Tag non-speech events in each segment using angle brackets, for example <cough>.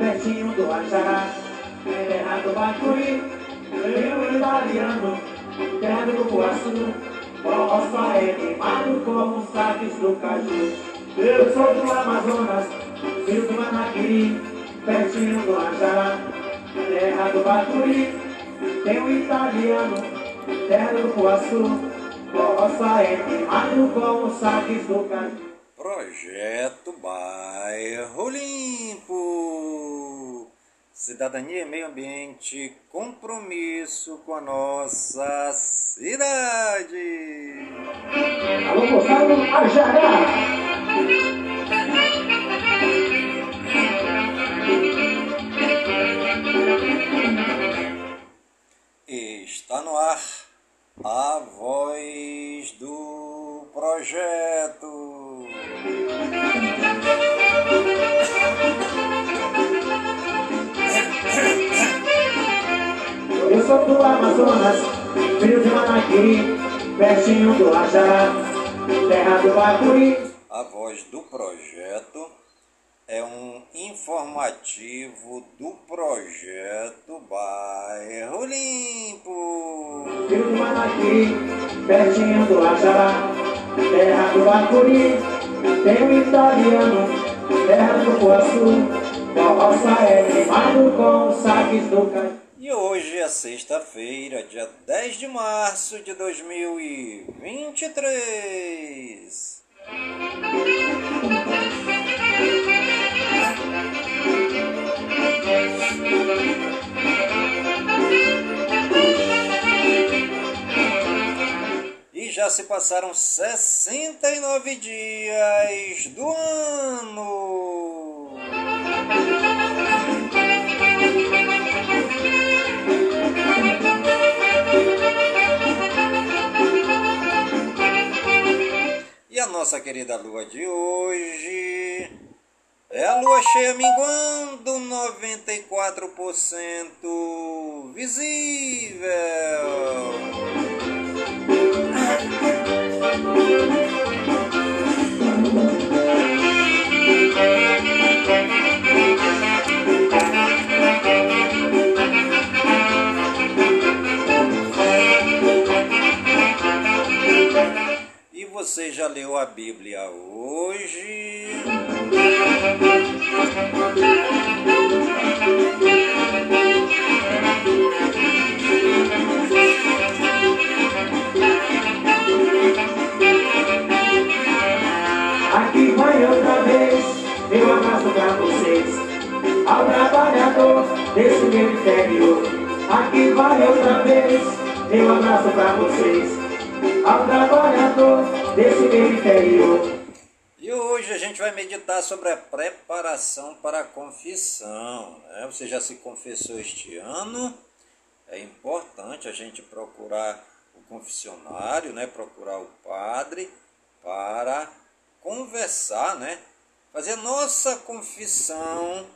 pertinho do Ajará, terra do Bacuri, como saques do caju. Eu sou do Amazonas, filho do Manaqui, pertinho do Ajará, terra do Bacuri, tem um italiano, terra do Cupuaçu, roça é queimado como saques do caju. Projeto Bairro Limpo. Cidadania e meio ambiente, compromisso com a nossa cidade. Alô, Ajará! Está no ar a voz do projeto. Eu sou do Amazonas, filho de Manaqui, pertinho do Ajará, terra do Bacuri. A voz do projeto é um informativo do projeto Bairro Limpo. Filho de Manaqui, pertinho do Ajará, terra do Bacuri. Tem um italiano, terra do Cupuaçu, roça é queimado com saques do caju. E hoje é sexta-feira, dia 10 de março de 2023. E já se passaram 69 dias do ano. Nossa querida lua de hoje é a lua cheia minguando 94% visível. Você já leu a Bíblia hoje? Aqui vai outra vez, meu abraço pra vocês. Ao trabalhador desse meu interior. Aqui vai outra vez, meu abraço pra vocês. Ao trabalhador desse. E hoje a gente vai meditar sobre a preparação para a confissão. né? Você já se confessou este ano? É importante a gente procurar o confessionário, né? procurar o padre para conversar, né? fazer nossa confissão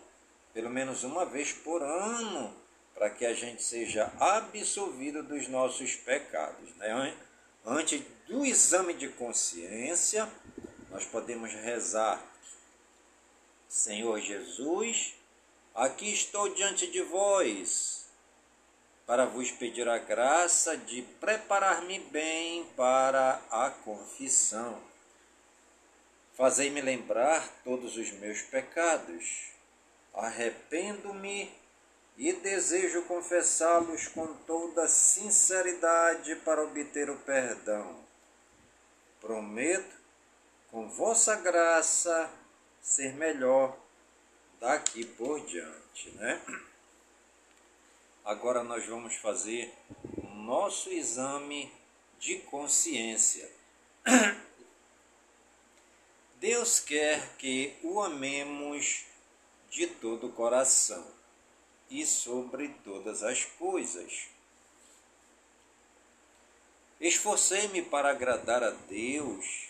pelo menos uma vez por ano, para que a gente seja absolvido dos nossos pecados. Né? An- Antes do exame de consciência, nós podemos rezar: Senhor Jesus, aqui estou diante de vós para vos pedir a graça de preparar-me bem para a confissão. Fazei-me lembrar todos os meus pecados. Arrependo-me e desejo confessá-los com toda sinceridade para obter o perdão. Prometo, com vossa graça, ser melhor daqui por diante, né? Agora nós vamos fazer o nosso exame de consciência. Deus quer que o amemos de todo o coração e sobre todas as coisas. Esforcei-me para agradar a Deus,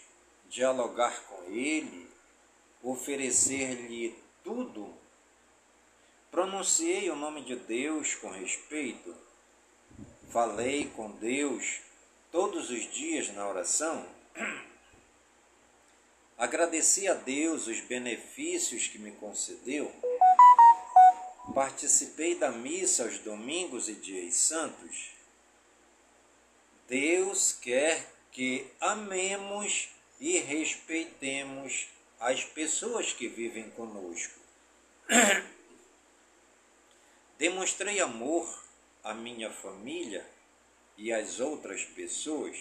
dialogar com Ele, oferecer-lhe tudo. Pronunciei o nome de Deus com respeito. Falei com Deus todos os dias na oração. <clears throat> Agradeci a Deus os benefícios que me concedeu. Participei da missa aos domingos e dias santos. Deus quer que amemos e respeitemos as pessoas que vivem conosco. <clears throat> Demonstrei amor à minha família e às outras pessoas.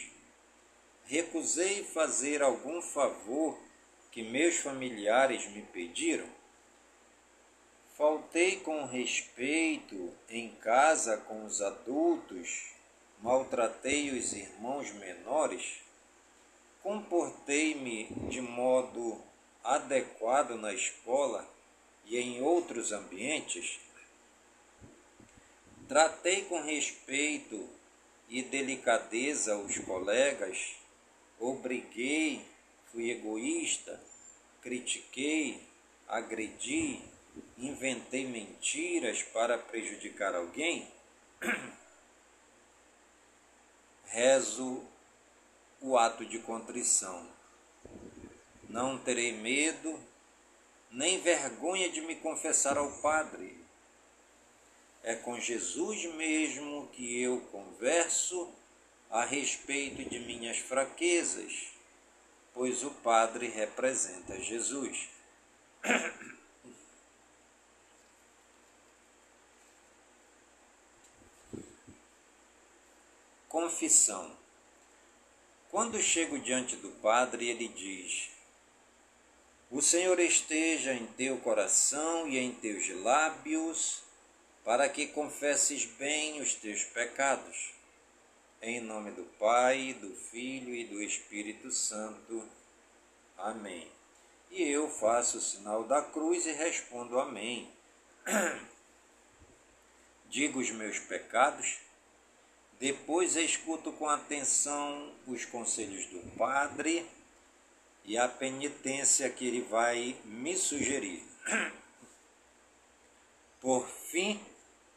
Recusei fazer algum favor que meus familiares me pediram. Faltei com respeito em casa com os adultos, maltratei os irmãos menores, comportei-me de modo adequado na escola e em outros ambientes, tratei com respeito e delicadeza os colegas, obriguei fui egoísta, critiquei, agredi, inventei mentiras para prejudicar alguém, <clears throat> rezo o ato de contrição. Não terei medo, nem vergonha de me confessar ao Padre. É com Jesus mesmo que eu converso a respeito de minhas fraquezas pois o Padre representa Jesus. <coughs> Confissão. Quando chego diante do Padre, ele diz: O Senhor esteja em teu coração e em teus lábios, para que confesses bem os teus pecados em nome do Pai, do Filho e do Espírito Santo. Amém. E eu faço o sinal da cruz e respondo Amém. <clears throat> Digo os meus pecados, depois escuto com atenção os conselhos do Padre e a penitência que ele vai me sugerir. Por fim,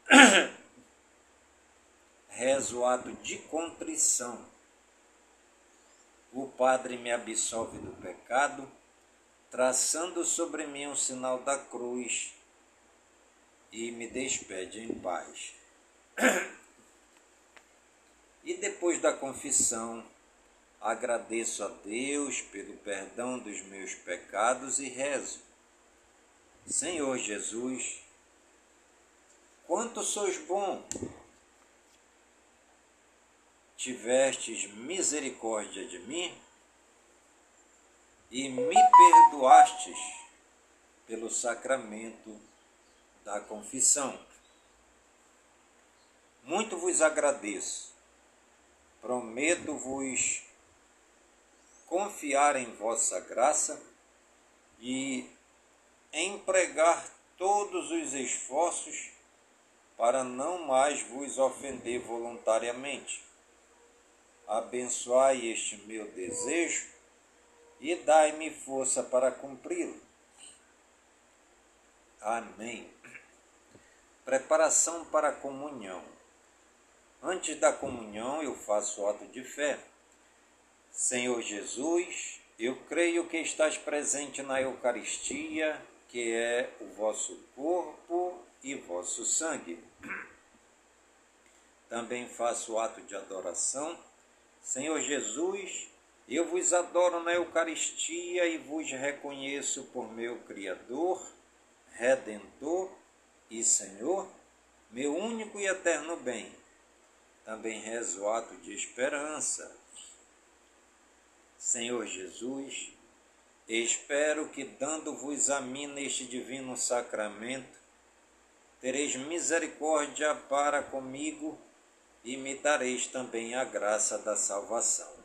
<coughs> rezo o ato de contrição. O Padre me absolve do pecado, traçando sobre mim um sinal da cruz e me despede em paz. <coughs> E depois da confissão, agradeço a Deus pelo perdão dos meus pecados e rezo. Senhor Jesus, quanto sois bom! tivestes misericórdia de mim e me perdoastes pelo sacramento da confissão. Muito vos agradeço. Prometo-vos confiar em vossa graça e empregar todos os esforços para não mais vos ofender voluntariamente abençoai este meu desejo e dai-me força para cumpri-lo. Amém. Preparação para a comunhão. Antes da comunhão, eu faço ato de fé. Senhor Jesus, eu creio que estás presente na Eucaristia, que é o vosso corpo e vosso sangue. Também faço ato de adoração Senhor Jesus, eu vos adoro na Eucaristia e vos reconheço por meu Criador, Redentor e Senhor, meu único e eterno bem. Também rezo o ato de esperança. Senhor Jesus, espero que, dando-vos a mim neste divino sacramento, tereis misericórdia para comigo imitareis também a graça da salvação.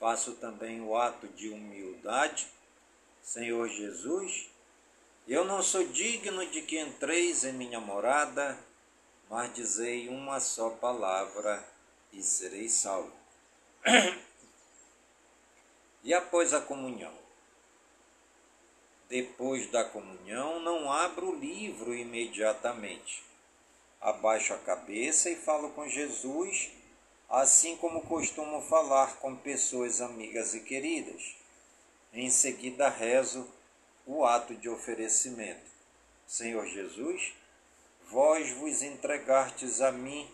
Faço também o ato de humildade, Senhor Jesus, eu não sou digno de que entreis em minha morada, mas dizei uma só palavra e serei salvo. e após a comunhão? Depois da comunhão, não abro o livro imediatamente. Abaixo a cabeça e falo com Jesus, assim como costumo falar com pessoas amigas e queridas. Em seguida, rezo o ato de oferecimento. Senhor Jesus, vós vos entregastes a mim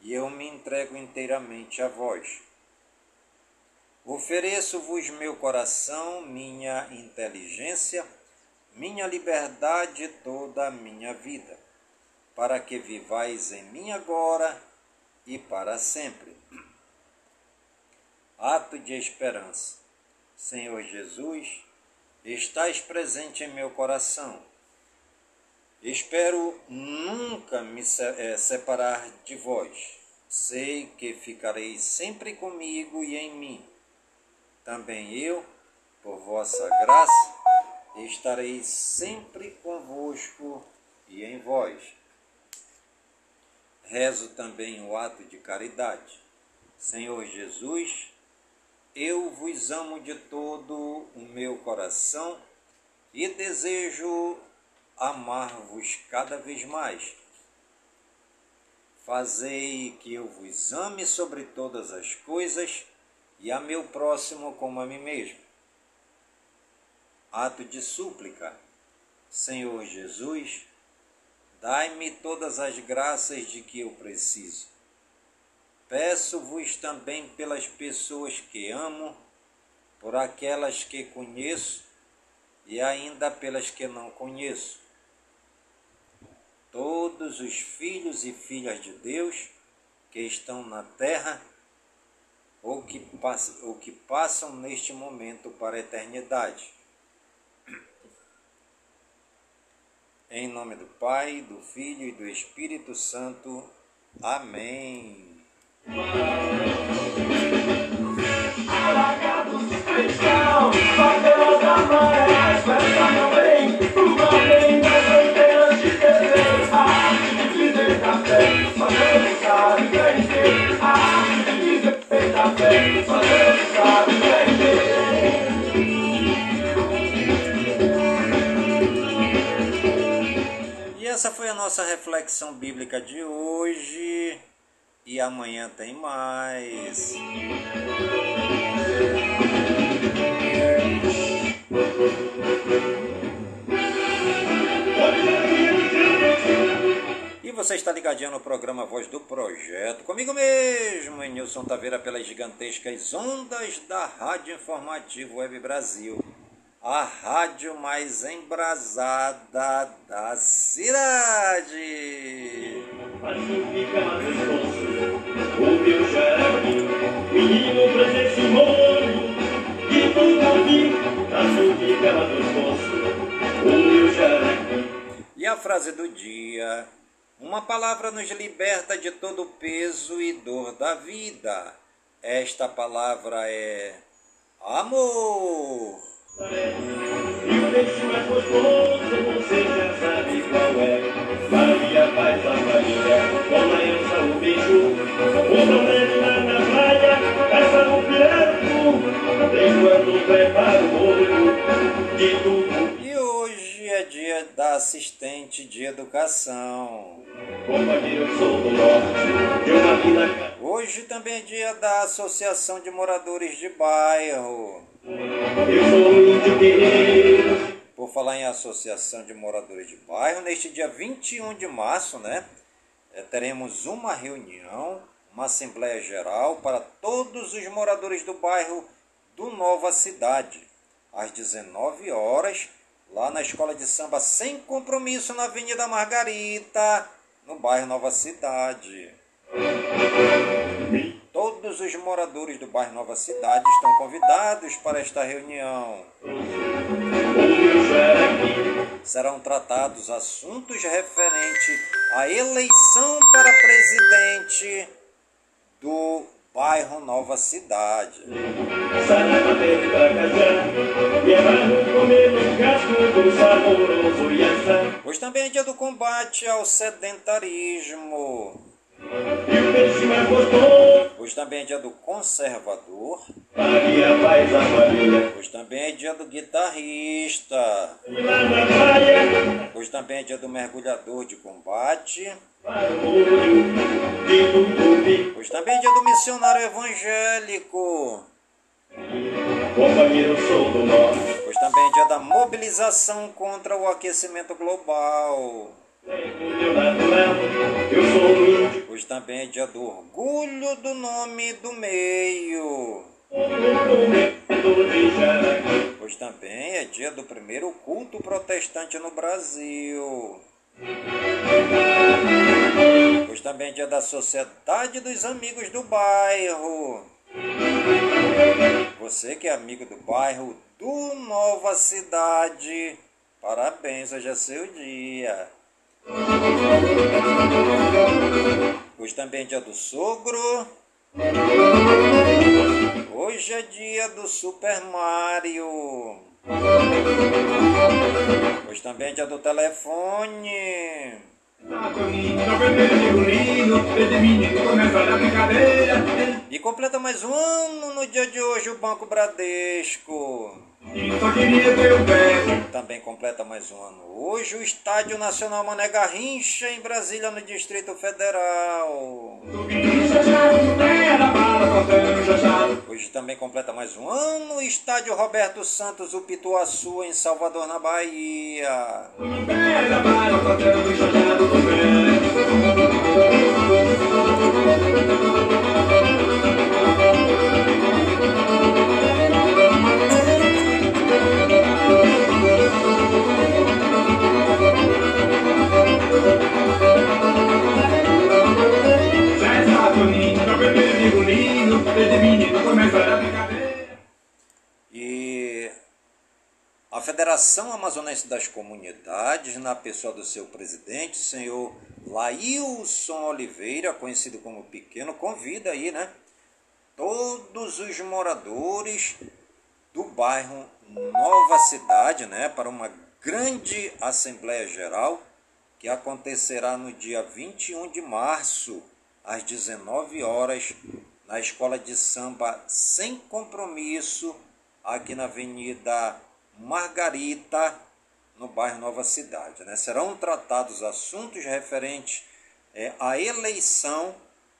e eu me entrego inteiramente a vós. Ofereço-vos meu coração, minha inteligência, minha liberdade toda a minha vida, para que vivais em mim agora e para sempre. Ato de esperança. Senhor Jesus, estás presente em meu coração. Espero nunca me eh, separar de vós. Sei que ficareis sempre comigo e em mim também eu, por vossa graça, estarei sempre convosco e em vós. Rezo também o ato de caridade. Senhor Jesus, eu vos amo de todo o meu coração e desejo amar-vos cada vez mais. Fazei que eu vos ame sobre todas as coisas e a meu próximo como a mim mesmo. Ato de súplica. Senhor Jesus, dai-me todas as graças de que eu preciso. Peço-vos também pelas pessoas que amo, por aquelas que conheço e ainda pelas que não conheço. Todos os filhos e filhas de Deus que estão na terra ou que, passam, ou que passam neste momento para a eternidade. Em nome do Pai, do Filho e do Espírito Santo. Amém. E foi a nossa reflexão bíblica de hoje. E amanhã tem mais. você está ligadinho no programa Voz do Projeto. Comigo mesmo, em Nilson Taveira, pelas gigantescas ondas da Rádio Informativo Web Brasil. A rádio mais embrasada da cidade. O meu jardim, menino presenço e tudo vi, assim fica o meu jardim. E a frase do dia uma palavra nos liberta de todo o peso e dor da vida. Esta palavra é amor. E o peixe mais gostoso, você já sabe qual é. Maria faz a família, com a Elsa o beijo. O problema na praia, caça no pirato. Enquanto prepara o molho de tudo é dia da assistente de educação. Hoje também é dia da Associação de Moradores de Bairro. Por falar em Associação de Moradores de Bairro, neste dia 21 de março, né, eh, teremos uma reunião, uma Assembleia Geral para todos os moradores do bairro do Nova Cidade, às 19 horas lá na escola de samba Sem Compromisso, na Avenida Margarita, no bairro Nova Cidade. Todos os moradores do bairro Nova Cidade estão convidados para esta reunião. Serão tratados assuntos referentes à eleição para presidente do bairro Nova Cidade. Hoje também é dia do combate ao sedentarismo. Hoje também é dia do conservador. Hoje também é dia do guitarrista. Hoje também é dia do mergulhador de combate. Hoje também é dia do missionário evangélico. Hoje também é dia da mobilização contra o aquecimento global. Hoje também é dia do orgulho do nome do meio. Hoje também é dia do primeiro culto protestante no Brasil. Hoje também é dia da Sociedade dos Amigos do Bairro. Você que é amigo do bairro do Nova Cidade, parabéns, hoje é seu dia. Hoje também é dia do sogro. Hoje é dia do Super Mario. Hoje também é dia do telefone. E completa mais um ano no dia de hoje o Banco Bradesco. Também completa mais um ano hoje o Estádio Nacional Mané Garrincha em Brasília, no Distrito Federal. Hoje também completa mais um ano Estádio Roberto Santos, o Pituaçu, em Salvador, na Bahia. A Federação Amazonense das Comunidades, na pessoa do seu presidente, senhor Laílson Oliveira, conhecido como Pequeno, convida aí, né? Todos os moradores do bairro Nova Cidade, né? Para uma grande Assembleia Geral que acontecerá no dia 21 de março, às 19 horas, na Escola de Samba Sem Compromisso, aqui na Avenida Margarita, no bairro Nova Cidade. Né? Serão tratados assuntos referentes é, à eleição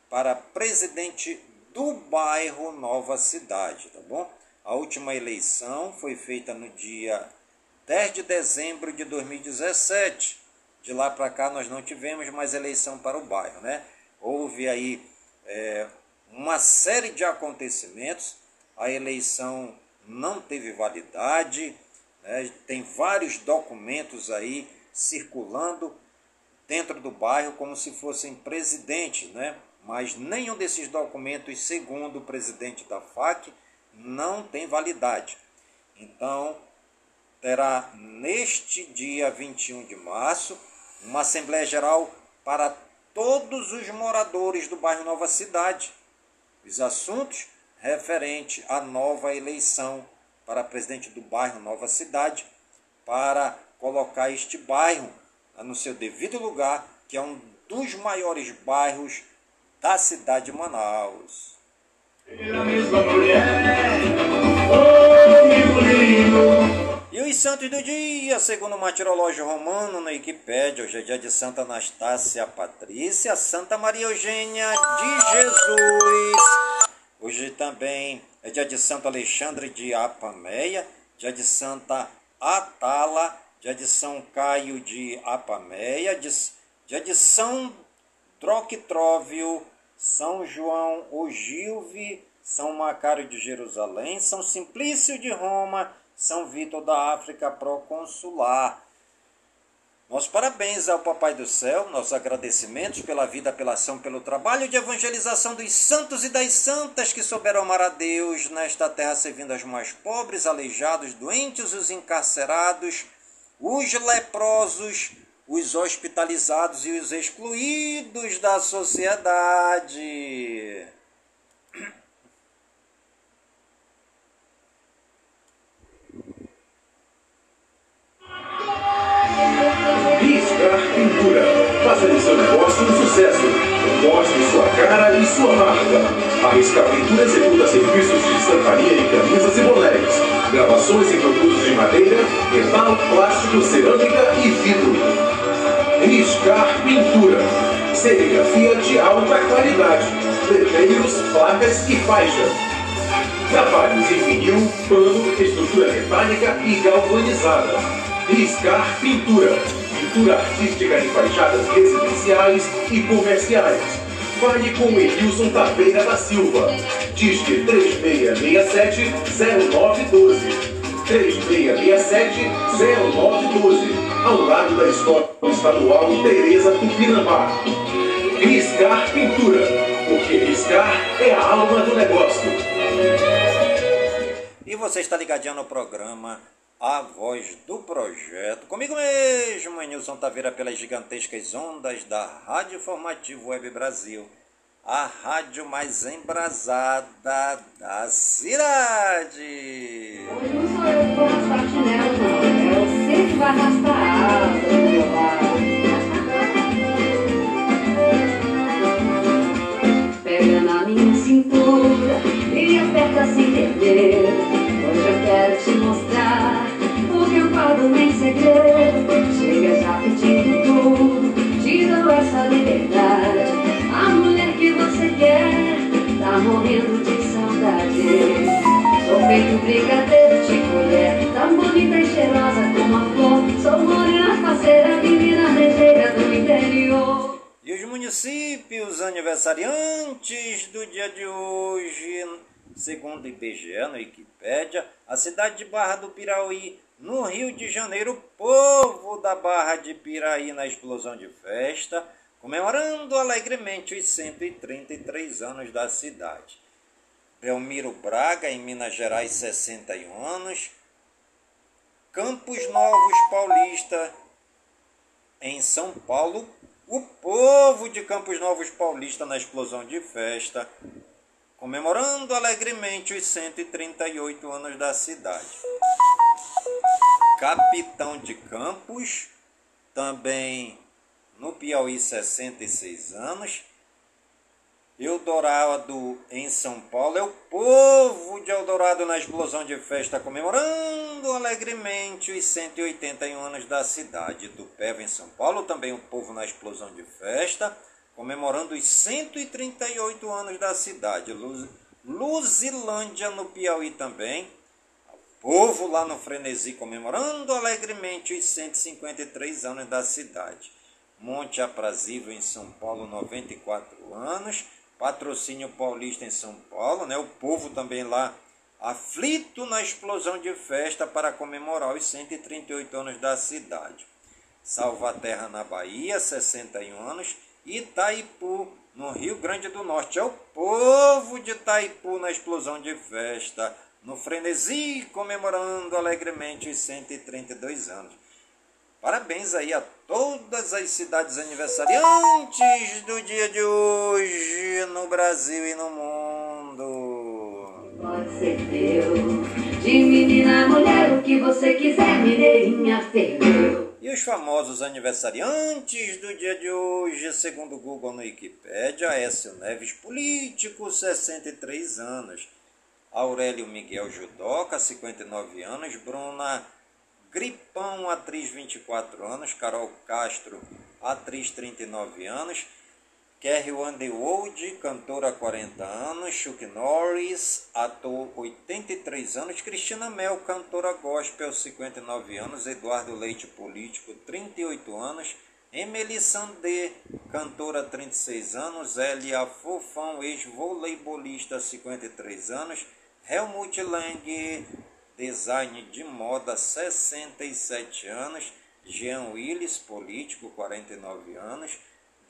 para presidente do bairro Nova Cidade, tá bom? A última eleição foi feita no dia 10 de dezembro de 2017. De lá para cá nós não tivemos mais eleição para o bairro, né? Houve aí é, uma série de acontecimentos, a eleição não teve validade, né? tem vários documentos aí circulando dentro do bairro como se fossem presidentes, né? mas nenhum desses documentos, segundo o presidente da FAC, não tem validade. Então, terá neste dia 21 de março uma Assembleia Geral para todos os moradores do bairro Nova Cidade. Os assuntos referentes à nova eleição para presidente do bairro Nova Cidade, para colocar este bairro no seu devido lugar, que é um dos maiores bairros da cidade de Manaus. E os santos do dia, segundo o martirológio romano na Wikipédia, hoje é dia de Santa Anastácia Patrícia, Santa Maria Eugênia de Jesus. Hoje também é dia de Santo Alexandre de Apameia, dia de Santa Atala, dia de São Caio de Apameia, dia de São Droquitróvio, São João Ogilve, São Macário de Jerusalém, São Simplício de Roma, São Vítor da África Proconsular. Nossos parabéns ao Papai do Céu, nossos agradecimentos pela vida, pela ação, pelo trabalho de evangelização dos santos e das santas que souberam amar a Deus nesta terra, servindo aos mais pobres, aleijados, doentes, os encarcerados, os leprosos, os hospitalizados e os excluídos da sociedade. <clears throat> Pisca Pintura. Faça de seu negócio um sucesso. Mostre sua cara e sua marca. A Riscar Pintura executa serviços de estamparia em camisas e bonés. Gravações em produtos de madeira, metal, plástico, cerâmica e vidro. Riscar Pintura. Serigrafia de alta qualidade. Letreiros, placas e faixas. Trabalhos em vinil, pano, estrutura metálica e galvanizada. Riscar Pintura. Pintura artística em fachadas residenciais e comerciais. Fale com Edilson Taveira da Silva. Disque 3667-0912. 3667-0912. Ao lado da Escola Estadual Tereza Tupinambá. Riscar Pintura. Porque riscar é a alma do negócio. E você está ligadinho no programa A Voz do Projeto. Comigo mesmo, Nilson Taveira, pelas gigantescas ondas da Rádio Formativo Web Brasil. A rádio mais embrasada da cidade. Hoje não sou eu que vou arrastar chinelo. É você que vai arrastar municípios aniversariantes do dia de hoje, segundo o IBGE, no Wikipédia, a cidade de Barra do Piraí, no Rio de Janeiro, o povo da Barra de Piraí na explosão de festa, comemorando alegremente os 133 anos da cidade. Belmiro Braga, em Minas Gerais, 61 anos. Campos Novos Paulista, em São Paulo, o povo de Campos Novos Paulista na explosão de festa, comemorando alegremente os 138 anos da cidade. Capitão de Campos, também no Piauí, 66 anos. Eldorado em São Paulo é o povo de Eldorado na explosão de festa, comemorando alegremente os 181 anos da cidade. Tupéva em São Paulo, também o povo na explosão de festa, comemorando os 138 anos da cidade. Luz, Luzilândia no Piauí também, o povo lá no Frenesi comemorando alegremente os 153 anos da cidade. Monte Aprazível em São Paulo, 94 anos. Patrocínio Paulista em São Paulo, né? O povo também lá aflito na explosão de festa para comemorar os 138 anos da cidade. Salvaterra na Bahia, 61 anos. Itaipu, no Rio Grande do Norte. É o povo de Itaipu na explosão de festa, no frenesi, comemorando alegremente os 132 anos. Parabéns aí a todas as cidades aniversariantes do dia de hoje no Brasil e no mundo. Pode ser teu, de menina mulher, o que você quiser, mineirinha. E os famosos aniversariantes do dia de hoje, segundo o Google no Wikipédia, Écio Neves, político, 63 anos. Aurélio Miguel Judoca, 59 anos. Bruna Gripão, atriz 24 anos, Carol Castro, atriz 39 anos, Kerry Underwood, cantora 40 anos, Chuck Norris, ator 83 anos, Cristina Mel, cantora gospel 59 anos, Eduardo Leite, político 38 anos, Emily Sandé, cantora 36 anos, Elia Fofão, ex-voleibolista 53 anos, Helmut Lang, design de moda, 67 anos, Jean Willis, político, 49 anos,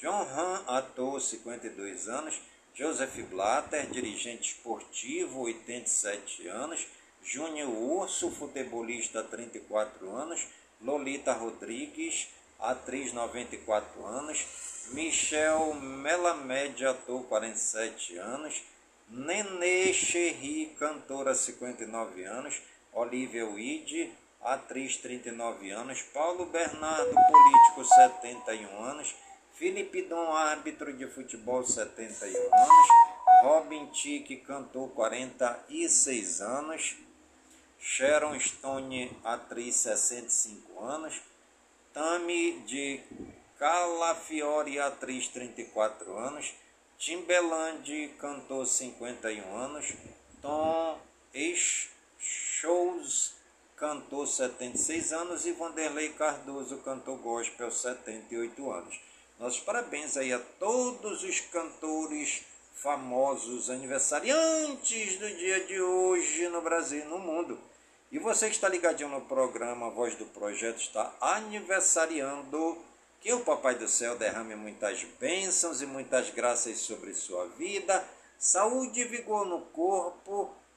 John Han, ator, 52 anos, Joseph Blatter, dirigente esportivo, 87 anos, Júnior Urso, futebolista, 34 anos, Lolita Rodrigues, atriz, 94 anos, Michel Melamed, ator, 47 anos, Nenê Cherry, cantora, 59 anos, Olivia Wide, atriz 39 anos, Paulo Bernardo, político 71 anos, Felipe Dom, árbitro de futebol, 71 anos. Robin Tique, cantor, 46 anos. Sharon Stone, atriz, 65 anos. Tami de Calafiore, atriz, 34 anos. Timberland, cantor, 51 anos. Tom Shows, cantor, 76 anos. E Vanderlei Cardoso, cantor gospel, 78 anos. Nossos parabéns aí a todos os cantores famosos aniversariantes do dia de hoje no Brasil e no mundo. E você que está ligadinho no programa Voz do Projeto está aniversariando. Que o Papai do Céu derrame muitas bênçãos e muitas graças sobre sua vida, saúde e vigor no corpo,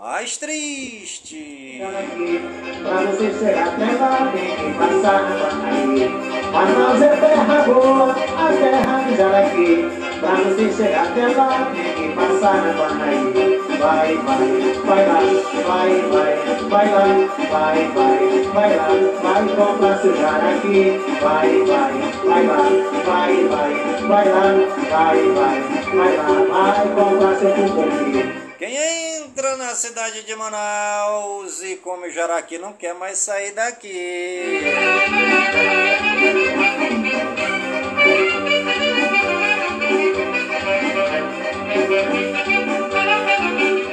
mais triste. Pra você chegar até lá tem que passar por Mas nós é terra boa, a terra de. Pra você chegar até lá tem que passar na Paraí. Vai, vai, vai lá, vai, vai, vai lá, vai, vai, vai lá, vai comprar seu Jaraqui. Vai, vai, vai lá, vai, vai, vai lá, vai, vai, vai lá, vai comprar seu cumbuqui. Entra na cidade de Manaus e come jaraqui não quer mais sair daqui.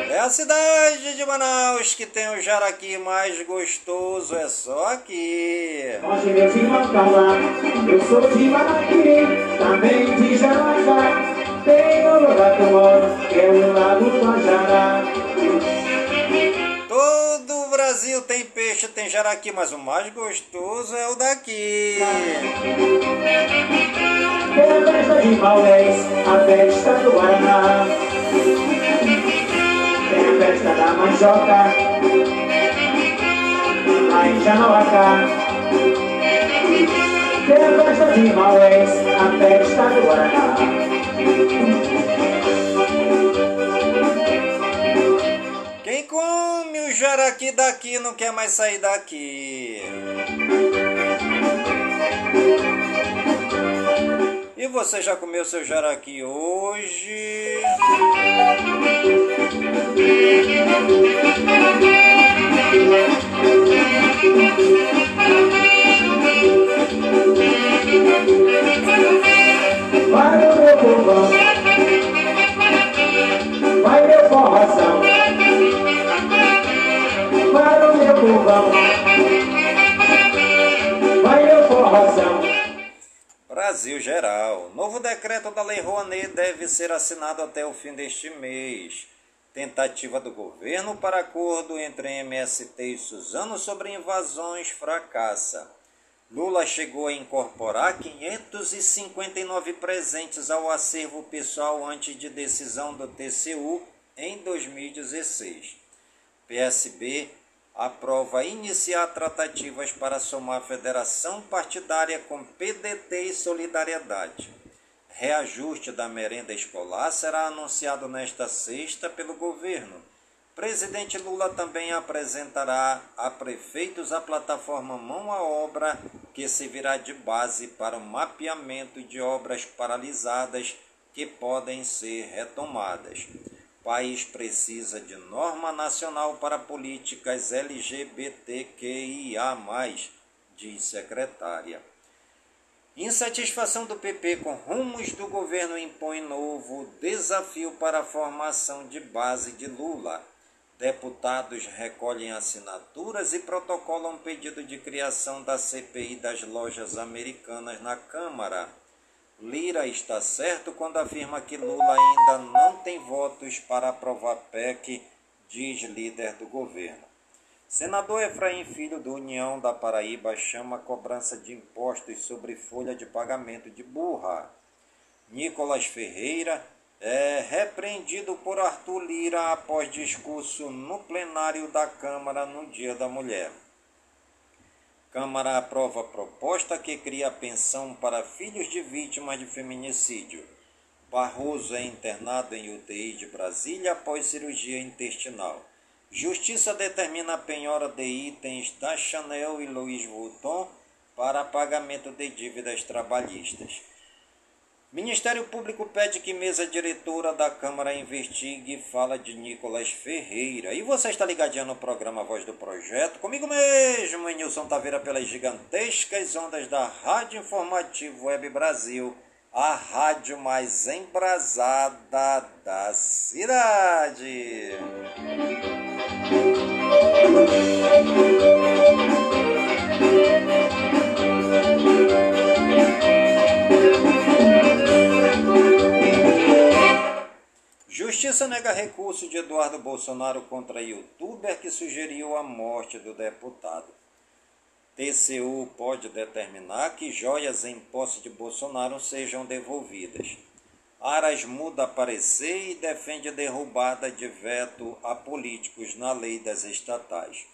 É a cidade de Manaus que tem o jaraqui mais gostoso, é só aqui. Hoje meus irmãos lá, eu sou de Maraqui, também de Jaracá. Tem o lugar que eu moro, que é o lago Guajará. Brasil tem peixe, tem jaraqui, mas o mais gostoso é o daqui. Tem a festa de Maurés, a festa do Guaraná. Tem a festa da mandioca, lá em. Tem a festa de Maurés, a festa do Guaraná. O jaraqui daqui não quer mais sair daqui. E você já comeu seu jaraqui hoje? Brasil Geral. Novo decreto da Lei Rouanet deve ser assinado até o fim deste mês. Tentativa do governo para acordo entre MST e Suzano sobre invasões fracassa. Lula chegou a incorporar 559 presentes ao acervo pessoal antes de decisão do TCU em 2016. PSB aprova iniciar tratativas para somar federação partidária com PDT e Solidariedade. Reajuste da merenda escolar será anunciado nesta sexta pelo governo. Presidente Lula também apresentará a prefeitos a plataforma Mão à Obra, que servirá de base para o mapeamento de obras paralisadas que podem ser retomadas. País precisa de norma nacional para políticas LGBTQIA, diz secretária. Insatisfação do PP com rumos do governo impõe novo desafio para a formação de base de Lula. Deputados recolhem assinaturas e protocolam pedido de criação da CPI das lojas americanas na Câmara. Lira está certo quando afirma que Lula ainda não tem votos para aprovar PEC, diz líder do governo. Senador Efraim Filho do União da Paraíba chama cobrança de impostos sobre folha de pagamento de burra. Nicolas Ferreira é repreendido por Arthur Lira após discurso no plenário da Câmara no Dia da Mulher. Câmara aprova proposta que cria pensão para filhos de vítimas de feminicídio. Barroso é internado em UTI de Brasília após cirurgia intestinal. Justiça determina a penhora de itens da Chanel e Louis Vuitton para pagamento de dívidas trabalhistas. Ministério Público pede que mesa diretora da Câmara investigue fala de Nicolas Ferreira. E você está ligadinho no programa Voz do Projeto? Comigo mesmo, Nilson Taveira, pelas gigantescas ondas da Rádio Informativo Web Brasil, a rádio mais embrasada da cidade. Justiça nega recurso de Eduardo Bolsonaro contra youtuber que sugeriu a morte do deputado. TCU pode determinar que joias em posse de Bolsonaro sejam devolvidas. Aras muda parecer e defende derrubada de veto a políticos na lei das estatais.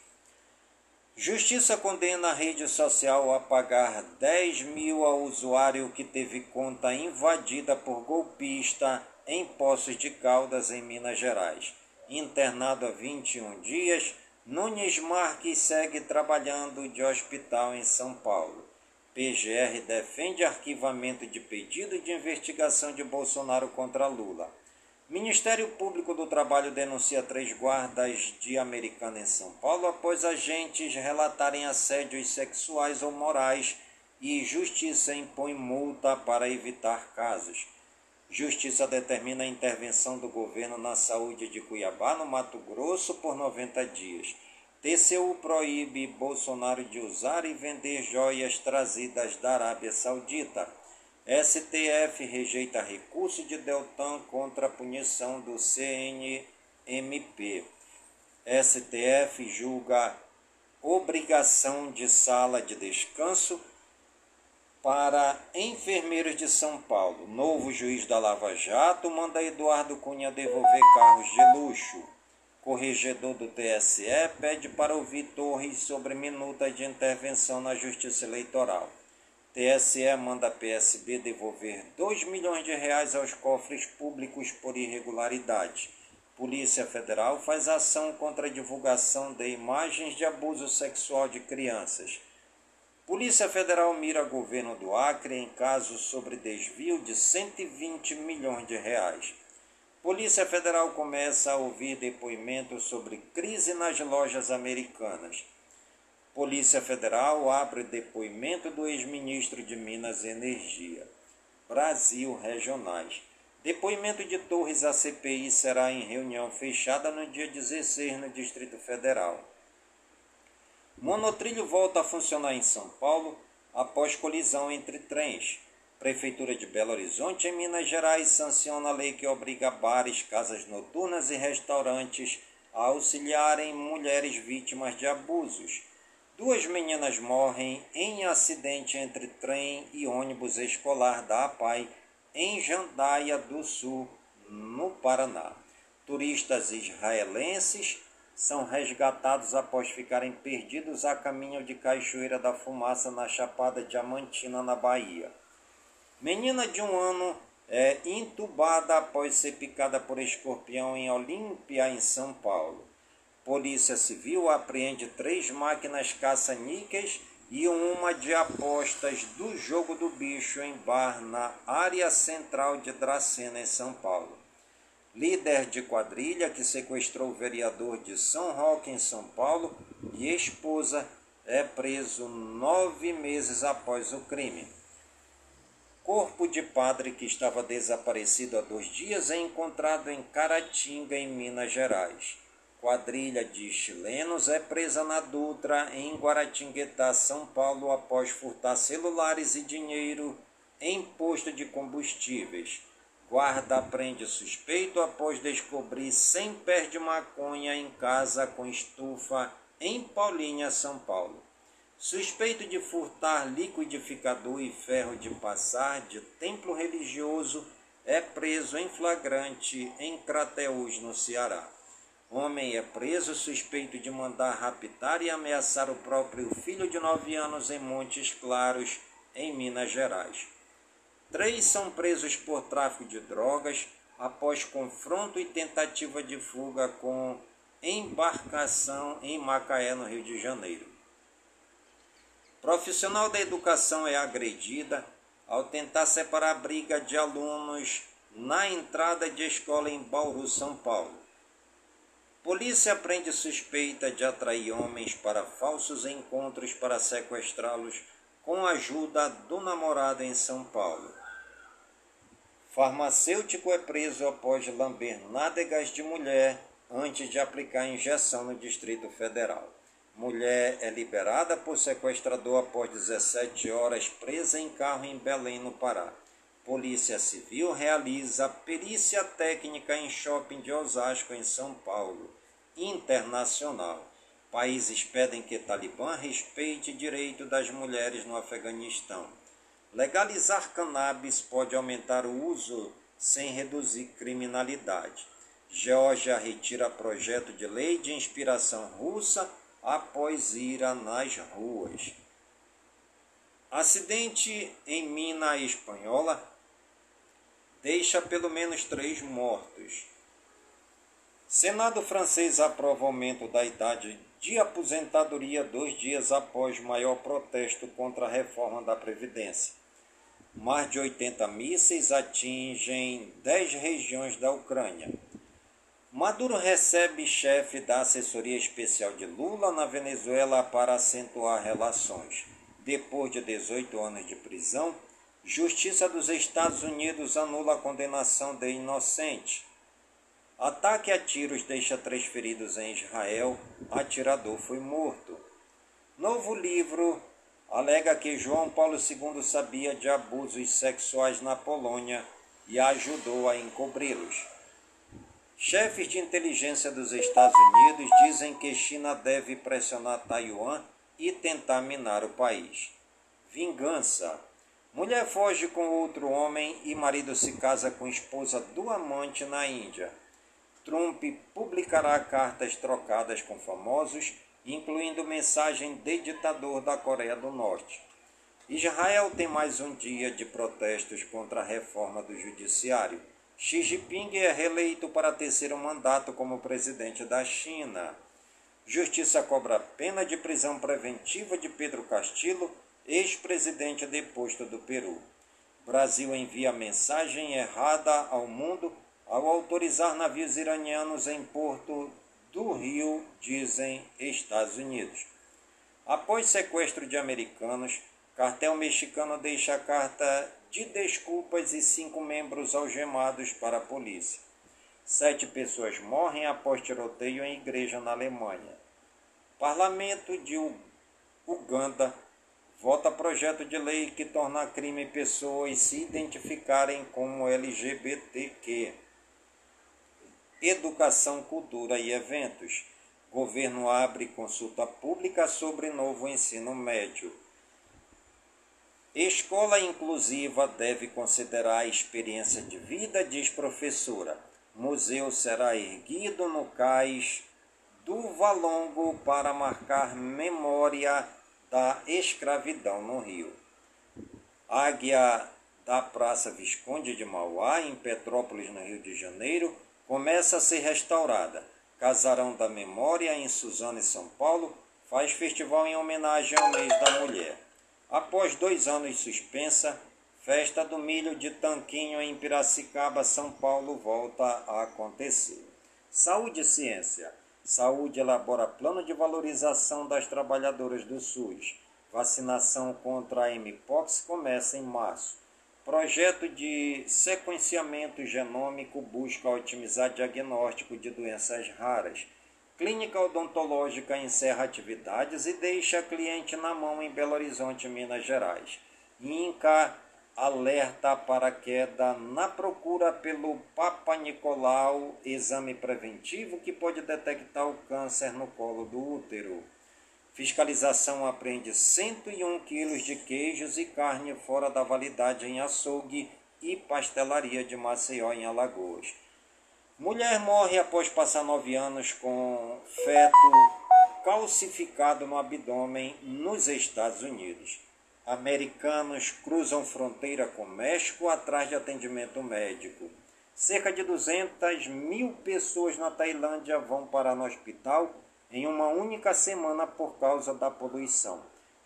Justiça condena a rede social a pagar 10 mil ao usuário que teve conta invadida por golpista em Poços de Caldas, em Minas Gerais. Internado há 21 dias, Nunes Marques segue trabalhando de hospital em São Paulo. PGR defende arquivamento de pedido de investigação de Bolsonaro contra Lula. Ministério Público do Trabalho denuncia três guardas de Americana em São Paulo após agentes relatarem assédios sexuais ou morais e Justiça impõe multa para evitar casos. Justiça determina a intervenção do governo na saúde de Cuiabá, no Mato Grosso, por 90 dias. TCU proíbe Bolsonaro de usar e vender joias trazidas da Arábia Saudita. STF rejeita recurso de Deltan contra a punição do CNMP. STF julga obrigação de sala de descanso para enfermeiros de São Paulo. Novo juiz da Lava Jato manda Eduardo Cunha devolver carros de luxo. Corregedor do TSE pede para ouvir Torres sobre minuta de intervenção na Justiça Eleitoral. TSE manda PSB devolver 2 milhões de reais aos cofres públicos por irregularidade. Polícia Federal faz ação contra a divulgação de imagens de abuso sexual de crianças. Polícia Federal mira governo do Acre em caso sobre desvio de 120 milhões de reais. Polícia Federal começa a ouvir depoimentos sobre crise nas lojas americanas. Polícia Federal abre depoimento do ex-ministro de Minas e Energia. Brasil Regionais. Depoimento de Torres à CPI será em reunião fechada no dia 16 no Distrito Federal. Monotrilho volta a funcionar em São Paulo após colisão entre trens. Prefeitura de Belo Horizonte, em Minas Gerais, sanciona a lei que obriga bares, casas noturnas e restaurantes a auxiliarem mulheres vítimas de abusos. Duas meninas morrem em acidente entre trem e ônibus escolar da APAI em Jandaia do Sul, no Paraná. Turistas israelenses são resgatados após ficarem perdidos a caminho de Cachoeira da Fumaça, na Chapada Diamantina, na Bahia. Menina de um ano é entubada após ser picada por escorpião em Olímpia, em São Paulo. Polícia Civil apreende três máquinas caça-níqueis e uma de apostas do jogo do bicho em bar na área central de Dracena, em São Paulo líder de quadrilha que sequestrou o vereador de São Roque, em São Paulo, e esposa, é preso nove meses após o crime. Corpo de padre que estava desaparecido há dois dias é encontrado em Caratinga, em Minas Gerais. Quadrilha de chilenos é presa na Dutra, em Guaratinguetá, São Paulo, após furtar celulares e dinheiro em posto de combustíveis. Guarda prende suspeito após descobrir 100 pés de maconha em casa com estufa em Paulinha, São Paulo. Suspeito de furtar liquidificador e ferro de passar de templo religioso é preso em flagrante em Crateús, no Ceará. Homem é preso suspeito de mandar raptar e ameaçar o próprio filho de nove anos em Montes Claros, em Minas Gerais. Três são presos por tráfico de drogas após confronto e tentativa de fuga com embarcação em Macaé, no Rio de Janeiro. Profissional da educação é agredida ao tentar separar briga de alunos na entrada de escola em Bauru, São Paulo. Polícia prende suspeita de atrair homens para falsos encontros para sequestrá-los com a ajuda do namorado em São Paulo. Farmacêutico é preso após lamber nádegas de mulher antes de aplicar injeção no Distrito Federal. Mulher é liberada por sequestrador após 17 horas presa em carro em Belém, no Pará. Polícia Civil realiza perícia técnica em shopping de Osasco, em São Paulo. Internacional. Países pedem que Talibã respeite direito das mulheres no Afeganistão. Legalizar cannabis pode aumentar o uso sem reduzir criminalidade. Geórgia retira projeto de lei de inspiração russa após ira nas ruas. Acidente em mina espanhola deixa pelo menos três mortos. Senado francês aprova aumento da idade de aposentadoria dois dias após maior protesto contra a reforma da Previdência. Mais de 80 mísseis atingem 10 regiões da Ucrânia. Maduro recebe chefe da assessoria especial de Lula na Venezuela para acentuar relações. Depois de 18 anos de prisão, Justiça dos Estados Unidos anula a condenação de inocente. Ataque a tiros deixa três feridos em Israel. Atirador foi morto. Novo livro alega que João Paulo II sabia de abusos sexuais na Polônia e ajudou a encobri-los. Chefes de inteligência dos Estados Unidos dizem que China deve pressionar Taiwan e tentar minar o país. Vingança. Mulher foge com outro homem e marido se casa com esposa do amante na Índia. Trump publicará cartas trocadas com famosos, incluindo mensagem de ditador da Coreia do Norte. Israel tem mais um dia de protestos contra a reforma do judiciário. Xi Jinping é reeleito para terceiro mandato como presidente da China. Justiça cobra pena de prisão preventiva de Pedro Castillo ex-presidente deposto do Peru. Brasil envia mensagem errada ao mundo ao autorizar navios iranianos em Porto do Rio, dizem Estados Unidos. Após sequestro de americanos, cartel mexicano deixa carta de desculpas e cinco membros algemados para a polícia. Sete pessoas morrem após tiroteio em igreja na Alemanha. Parlamento de Uganda Vota projeto de lei que torna crime pessoas se identificarem como LGBTQ. Educação, cultura e eventos. Governo abre consulta pública sobre novo ensino médio. Escola inclusiva deve considerar a experiência de vida, diz professora. Museu será erguido no cais do Valongo para marcar memória da escravidão no Rio. Águia da Praça Visconde de Mauá, em Petrópolis, no Rio de Janeiro, começa a ser restaurada. Casarão da Memória, em Suzano e São Paulo, faz festival em homenagem ao mês da mulher. Após dois anos suspensa, Festa do Milho de Tanquinho em Piracicaba, São Paulo, volta a acontecer. Saúde e ciência. Saúde elabora plano de valorização das trabalhadoras do SUS. Vacinação contra a Mpox começa em março. Projeto de sequenciamento genômico busca otimizar diagnóstico de doenças raras. Clínica odontológica encerra atividades e deixa cliente na mão em Belo Horizonte, Minas Gerais. INCA alerta para queda na procura pelo Papa Nicolau, exame preventivo que pode detectar o câncer no colo do útero. Fiscalização apreende 101 quilos de queijos e carne fora da validade em açougue e Pastelaria de Maceió, em Alagoas. Mulher morre após passar nove anos com feto calcificado no abdômen nos Estados Unidos. Americanos cruzam fronteira com México atrás de atendimento médico. Cerca de 200 mil pessoas na Tailândia vão parar no hospital em uma única semana por causa da poluição.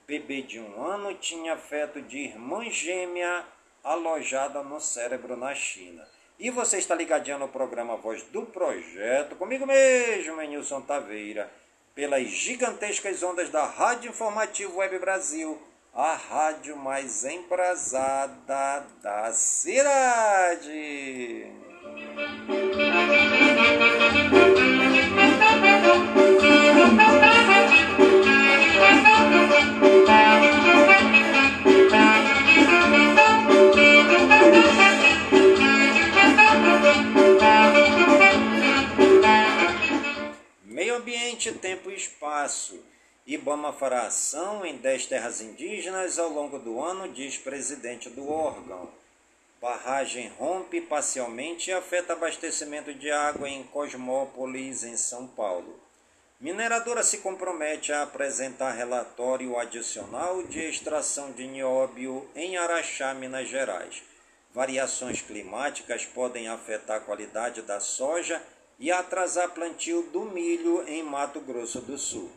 Bebê de um ano tinha feto de irmã gêmea alojada no cérebro na China. E você está ligadinho no programa Voz do Projeto, comigo mesmo, Nilson Taveira, pelas gigantescas ondas da Rádio Informativo Web Brasil, a rádio mais embrasada da cidade. Fará ação em 10 terras indígenas ao longo do ano, diz presidente do órgão. Barragem rompe parcialmente e afeta abastecimento de água em Cosmópolis, em São Paulo. Mineradora se compromete a apresentar relatório adicional de extração de nióbio em Araxá, Minas Gerais. Variações climáticas podem afetar a qualidade da soja e atrasar plantio do milho em Mato Grosso do Sul.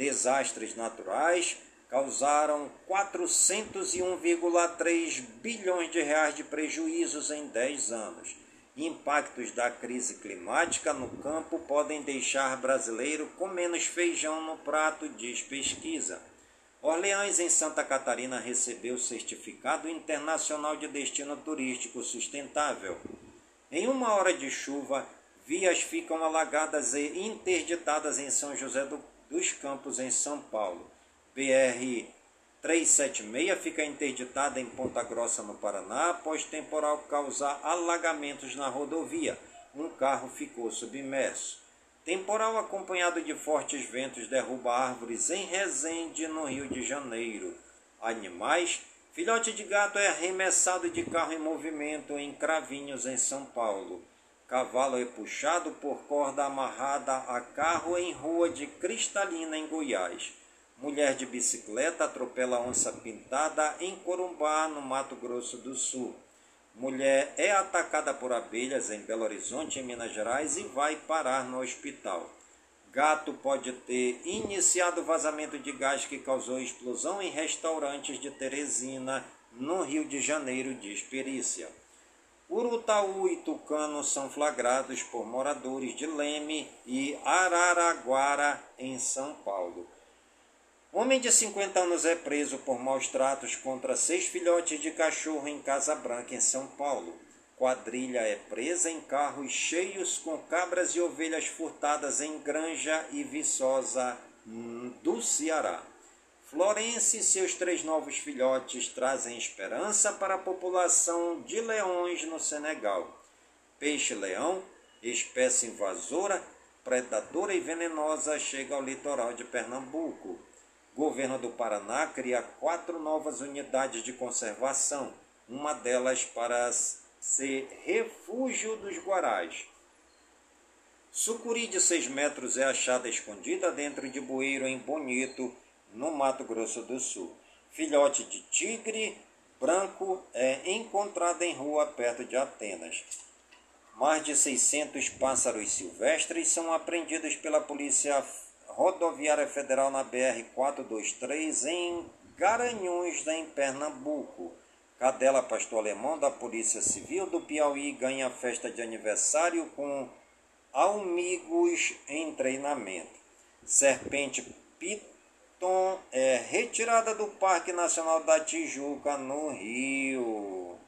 Desastres naturais causaram 401,3 bilhões de reais de prejuízos em 10 anos. Impactos da crise climática no campo podem deixar brasileiro com menos feijão no prato, diz pesquisa. Orleans, em Santa Catarina, recebeu certificado internacional de destino turístico sustentável. Em uma hora de chuva, vias ficam alagadas e interditadas em São José do, dos Campos, em São Paulo. BR 376 fica interditada em Ponta Grossa, no Paraná, após temporal causar alagamentos na rodovia. Um carro ficou submerso. Temporal acompanhado de fortes ventos derruba árvores em Resende, no Rio de Janeiro. Animais. Filhote de gato é arremessado de carro em movimento em Cravinhos, em São Paulo. Cavalo é puxado por corda amarrada a carro em rua de Cristalina, em Goiás. Mulher de bicicleta atropela onça pintada em Corumbá, no Mato Grosso do Sul. Mulher é atacada por abelhas em Belo Horizonte, em Minas Gerais, e vai parar no hospital. Gato pode ter iniciado vazamento de gás que causou explosão em restaurantes de Teresina, no Rio de Janeiro, diz perícia. Urutaú e Tucano são flagrados por moradores de Leme e Araraguara, em São Paulo. Homem de 50 anos é preso por maus tratos contra seis filhotes de cachorro em Casa Branca, em São Paulo. Quadrilha é presa em carros cheios com cabras e ovelhas furtadas em Granja e Viçosa, hum, do Ceará. Florence e seus três novos filhotes trazem esperança para a população de leões no Senegal. Peixe-leão, espécie invasora, predadora e venenosa, chega ao litoral de Pernambuco. Governo do Paraná cria quatro novas unidades de conservação, uma delas para ser refúgio dos guarais. Sucuri de 6 metros é achada escondida dentro de bueiro em Bonito, no Mato Grosso do Sul. Filhote de tigre branco é encontrado em rua perto de Atenas. Mais de 600 pássaros silvestres são apreendidos pela Polícia Rodoviária Federal na BR-423 em Garanhuns, em Pernambuco. Cadela Pastor Alemão da Polícia Civil do Piauí ganha festa de aniversário com almigos em treinamento. Serpente Piton é retirada do Parque Nacional da Tijuca, no Rio.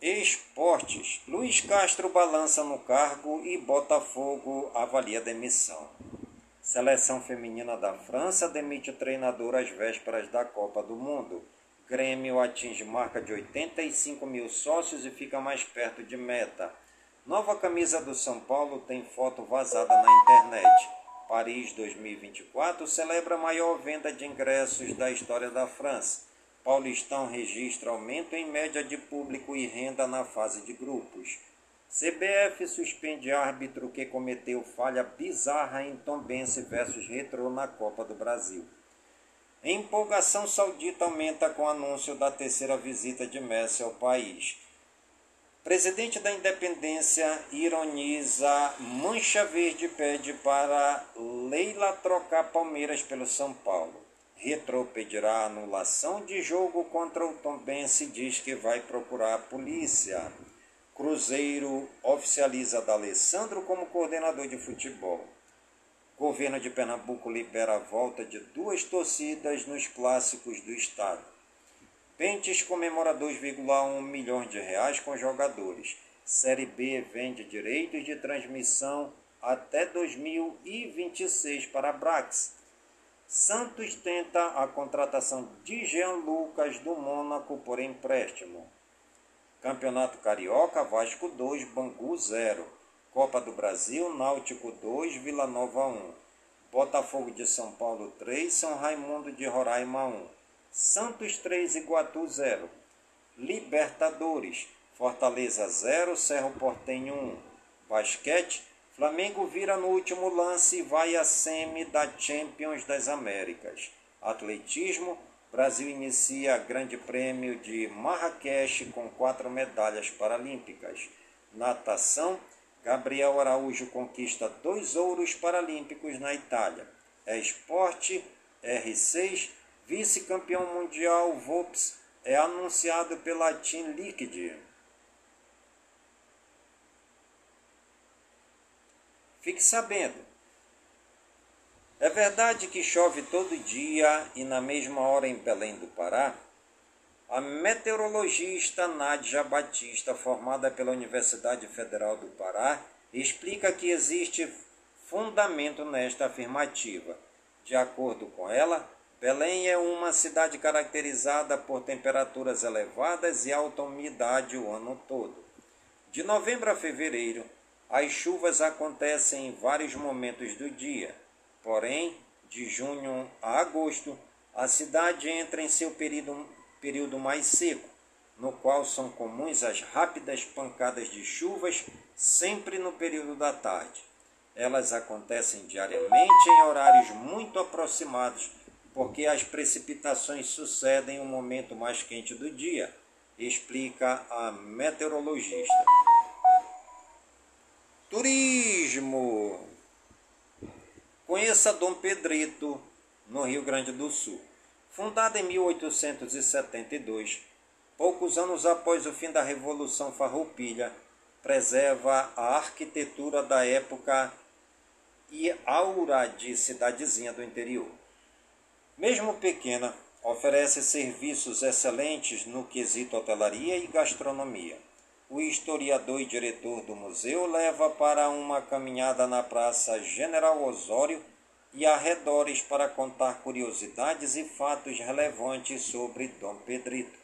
Esportes. Luiz Castro balança no cargo e Botafogo avalia demissão. Seleção feminina da França demite o treinador às vésperas da Copa do Mundo. Grêmio atinge marca de 85 mil sócios e fica mais perto de meta. Nova camisa do São Paulo tem foto vazada na internet. Paris 2024 celebra a maior venda de ingressos da história da França. Paulistão registra aumento em média de público e renda na fase de grupos. CBF suspende árbitro que cometeu falha bizarra em Tombense versus Retro na Copa do Brasil. Empolgação saudita aumenta com o anúncio da terceira visita de Messi ao país. Presidente da Independência ironiza Mancha Verde pede para Leila trocar Palmeiras pelo São Paulo. Retro pedirá anulação de jogo contra o Tombense e diz que vai procurar a polícia. Cruzeiro oficializa D'Alessandro como coordenador de futebol. Governo de Pernambuco libera a volta de duas torcidas nos clássicos do estado. Pentes comemora 2,1 milhões de reais com jogadores. Série B vende direitos de transmissão até 2026 para a Brax. Santos tenta a contratação de Jean Lucas do Mônaco por empréstimo. Campeonato Carioca, Vasco 2, Bangu 0. Copa do Brasil, Náutico 2, Vila Nova 1. Botafogo de São Paulo 3, São Raimundo de Roraima 1. Santos 3, Iguatu 0. Libertadores, Fortaleza 0, Cerro Portenho 1. Basquete, Flamengo vira no último lance e vai à semi da Champions das Américas. Atletismo, Brasil inicia Grande Prêmio de Marrakech com quatro medalhas paralímpicas. Natação, Gabriel Araújo conquista dois ouros paralímpicos na Itália. É esporte, R6, vice-campeão mundial Vops é anunciado pela Team Liquid. Fique sabendo. É verdade que chove todo dia e na mesma hora em Belém do Pará? A meteorologista Nádia Batista, formada pela Universidade Federal do Pará, explica que existe fundamento nesta afirmativa. De acordo com ela, Belém é uma cidade caracterizada por temperaturas elevadas e alta umidade o ano todo. De novembro a fevereiro, as chuvas acontecem em vários momentos do dia. Porém, de junho a agosto, a cidade entra em seu período período mais seco, no qual são comuns as rápidas pancadas de chuvas, sempre no período da tarde. Elas acontecem diariamente em horários muito aproximados, porque as precipitações sucedem o momento mais quente do dia, explica a meteorologista. Turismo. Conheça Dom Pedrito, no Rio Grande do Sul. Fundada em 1872, poucos anos após o fim da Revolução Farroupilha, preserva a arquitetura da época e aura de cidadezinha do interior. Mesmo pequena, oferece serviços excelentes no quesito hotelaria e gastronomia. O historiador e diretor do museu leva para uma caminhada na Praça General Osório e arredores para contar curiosidades e fatos relevantes sobre Dom Pedrito.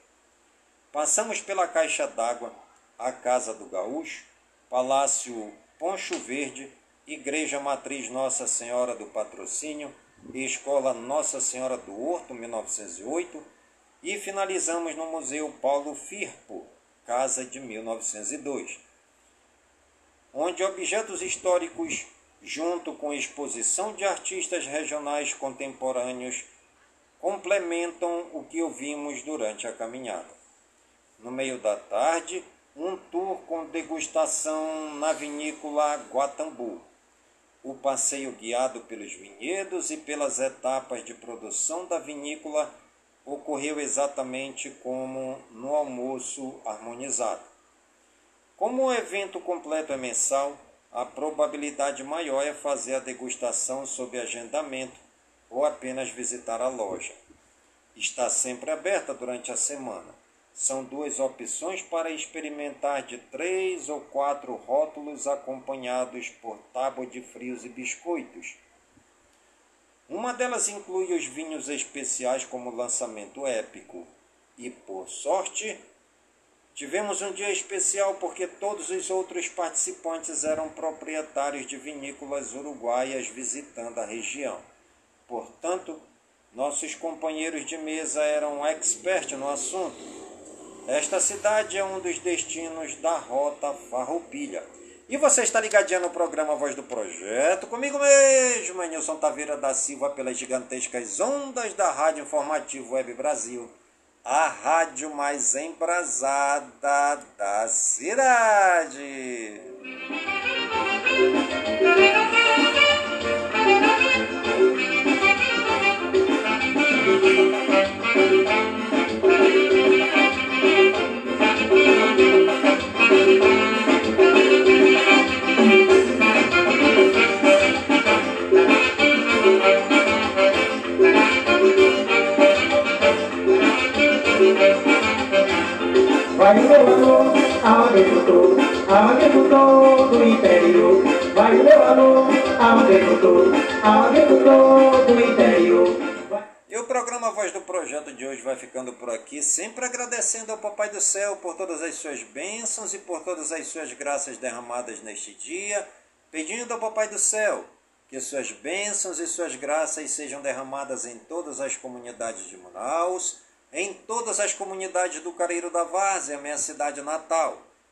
Passamos pela Caixa d'Água, a Casa do Gaúcho, Palácio Poncho Verde, Igreja Matriz Nossa Senhora do Patrocínio e Escola Nossa Senhora do Horto, 1908, e finalizamos no Museu Paulo Firpo, Casa de 1902, onde objetos históricos junto com exposição de artistas regionais contemporâneos, complementam o que ouvimos durante a caminhada. No meio da tarde, um tour com degustação na vinícola Guatambu. O passeio guiado pelos vinhedos e pelas etapas de produção da vinícola ocorreu exatamente como no almoço harmonizado. Como o evento completo é mensal, a probabilidade maior é fazer a degustação sob agendamento ou apenas visitar a loja. Está sempre aberta durante a semana. São duas opções para experimentar de três ou quatro rótulos acompanhados por tábua de frios e biscoitos. Uma delas inclui os vinhos especiais como lançamento épico. E por sorte, Tivemos um dia especial porque todos os outros participantes eram proprietários de vinícolas uruguaias visitando a região. Portanto, Nossos companheiros de mesa eram expert no assunto. Esta cidade é um dos destinos da Rota Farroupilha. E você está ligadinho no programa Voz do Projeto, comigo mesmo, Nilson Taveira da Silva, pelas gigantescas ondas da Rádio Informativo Web Brasil, a rádio mais embrasada da cidade. Vai aonde eu tô, aonde eu tô do interior. Vai o meu alô, aonde eu tô, aonde eu tô do interior. Vai- E o programa Voz do Projeto de hoje vai ficando por aqui, sempre agradecendo ao Papai do Céu por todas as suas bênçãos e por todas as suas graças derramadas neste dia, pedindo ao Papai do Céu que suas bênçãos e suas graças sejam derramadas em todas as comunidades de Manaus, em todas as comunidades do Careiro da Várzea, minha cidade natal,